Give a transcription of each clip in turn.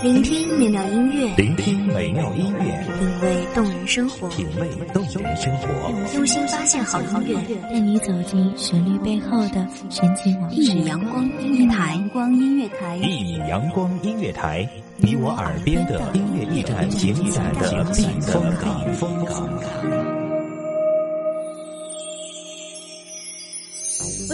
聆听美妙音乐，聆听美妙音乐，品味动人生活，品味动人生活，用心发现好音乐，带你走进旋律背后的神奇往事。一米阳光音乐台，光音乐台，一米阳光音乐台，你我耳边的音乐驿站，情感的避风港。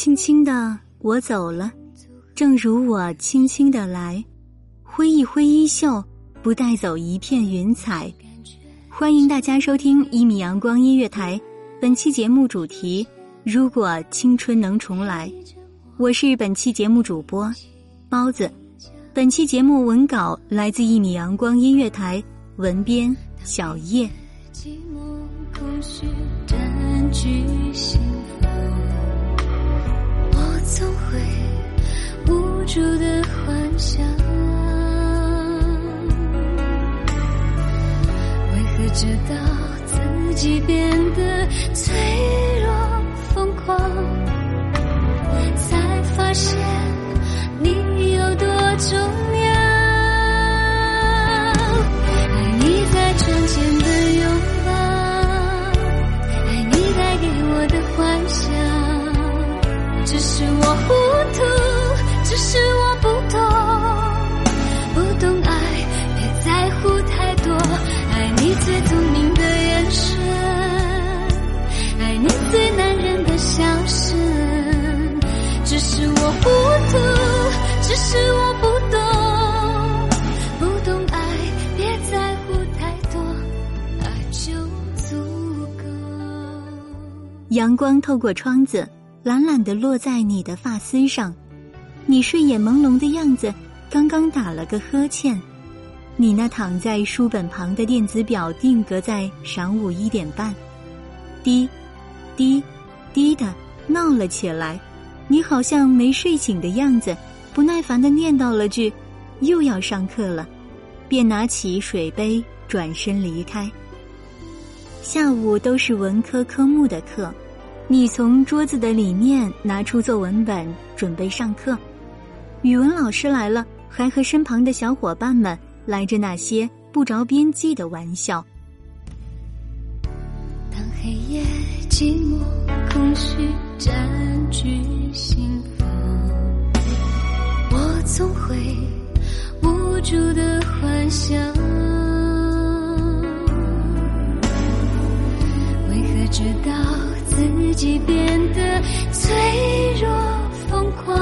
轻轻的，我走了，正如我轻轻的来，挥一挥衣袖，不带走一片云彩。欢迎大家收听一米阳光音乐台，本期节目主题：如果青春能重来。我是本期节目主播包子，本期节目文稿来自一米阳光音乐台，文编小叶。寂寞空虚占据心总会无助的幻想，为何直到自己变得脆弱疯狂，才发现爱你的眼神，爱你最男人的笑声。只是我糊涂，只是我不懂，不懂爱，别在乎太多，爱就足够。阳光透过窗子。懒懒地落在你的发丝上，你睡眼朦胧的样子，刚刚打了个呵欠。你那躺在书本旁的电子表定格在晌午一点半，滴，滴，滴的闹了起来。你好像没睡醒的样子，不耐烦的念叨了句：“又要上课了。”便拿起水杯转身离开。下午都是文科科目的课。你从桌子的里面拿出作文本，准备上课。语文老师来了，还和身旁的小伙伴们来着那些不着边际的玩笑。当黑夜寂寞、空虚占据心房，我总会无助的幻想，为何直到。自己变得脆弱疯狂，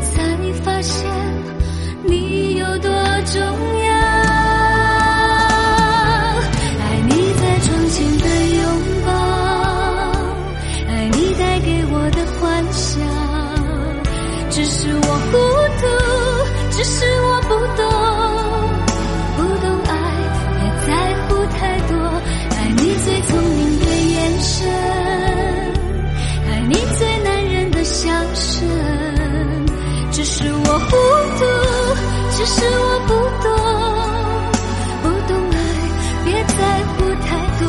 才发现重要。爱你在窗前的拥抱，爱你带给我的幻想。只是我糊涂，只是我不懂，不懂爱，别在乎太多。爱你最聪明的眼神。爱你最男人的笑声，只是我糊涂，是我不懂，不懂爱，别在乎太多。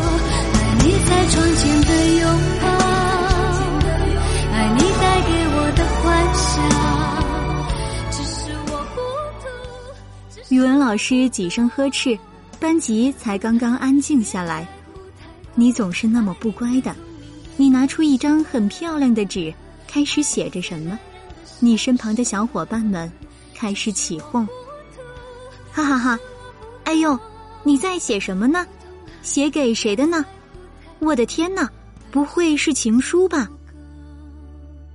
爱你在窗前的拥抱，爱你带给我的幻想，只是我糊涂。语文老师几声呵斥，班级才刚刚安静下来。你总是那么不乖的，你拿出一张很漂亮的纸，开始写着什么？你身旁的小伙伴们开始起哄，哈哈哈！哎呦，你在写什么呢？写给谁的呢？我的天哪，不会是情书吧？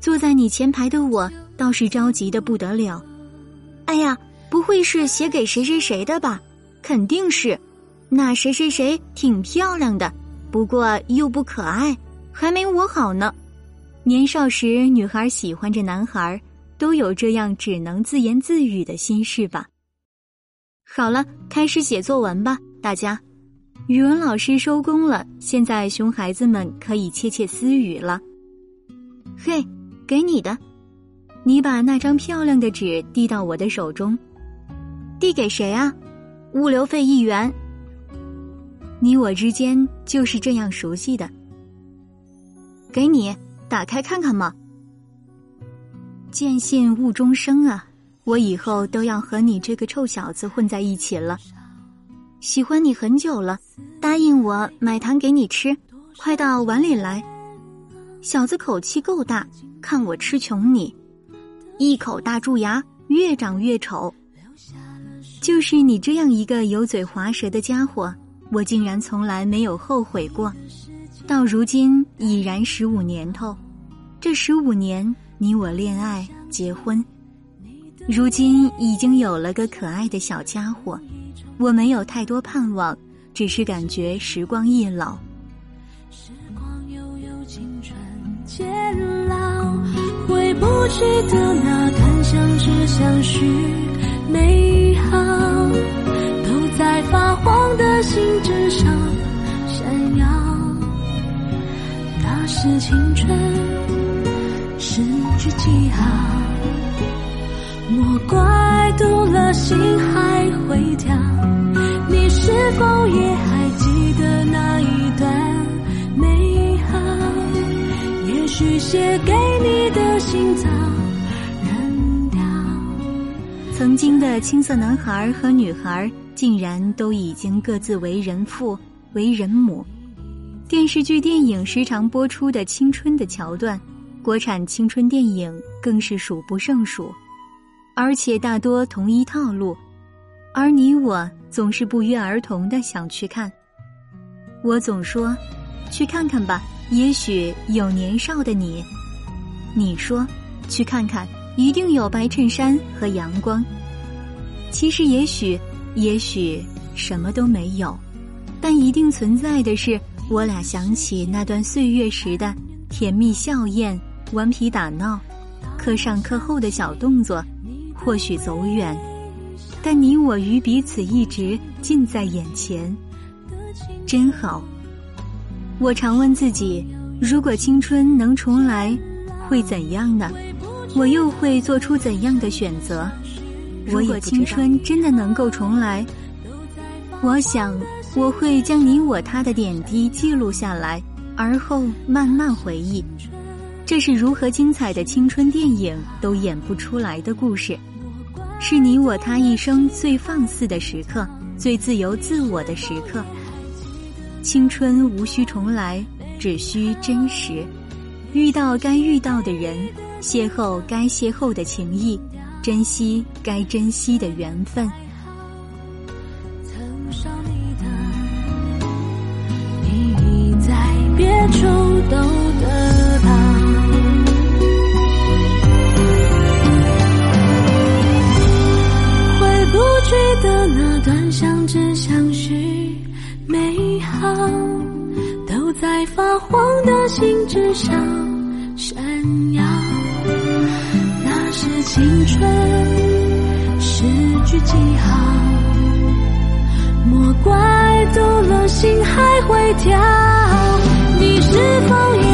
坐在你前排的我倒是着急的不得了。哎呀，不会是写给谁谁谁的吧？肯定是，那谁谁谁挺漂亮的，不过又不可爱，还没我好呢。年少时，女孩喜欢着男孩，都有这样只能自言自语的心事吧。好了，开始写作文吧，大家。语文老师收工了，现在熊孩子们可以窃窃私语了。嘿，给你的。你把那张漂亮的纸递到我的手中，递给谁啊？物流费一元。你我之间就是这样熟悉的。给你，打开看看嘛。见信误终生啊！我以后都要和你这个臭小子混在一起了。喜欢你很久了，答应我买糖给你吃，快到碗里来。小子口气够大，看我吃穷你。一口大蛀牙，越长越丑。就是你这样一个油嘴滑舌的家伙，我竟然从来没有后悔过。到如今已然十五年头，这十五年你我恋爱结婚，如今已经有了个可爱的小家伙。我没有太多盼望，只是感觉时光易老。时光悠悠，青春渐老。回不去的那段相知相许美好，都在发黄的信纸上闪耀。那是青春失去记号，莫怪读了心还会跳。你是否也还记得那一段美好？也？许写给你的心早扔掉。曾经的青涩男孩和女孩，竟然都已经各自为人父、为人母。电视剧、电影时常播出的青春的桥段，国产青春电影更是数不胜数，而且大多同一套路。而你我总是不约而同的想去看。我总说，去看看吧。也许有年少的你，你说去看看，一定有白衬衫和阳光。其实，也许，也许什么都没有，但一定存在的是，我俩想起那段岁月时的甜蜜笑靥、顽皮打闹、课上课后的小动作。或许走远，但你我与彼此一直近在眼前，真好。我常问自己：如果青春能重来，会怎样呢？我又会做出怎样的选择？如果青春真的能够重来，我想我会将你我他的点滴记录下来，而后慢慢回忆。这是如何精彩的青春电影都演不出来的故事，是你我他一生最放肆的时刻，最自由自我的时刻。青春无需重来，只需真实。遇到该遇到的人，邂逅该邂逅的情谊，珍惜该珍惜的缘分。的那段相知相许。美好都在发黄的信纸上闪耀，那是青春诗句记号，莫怪读了心还会跳。你是否也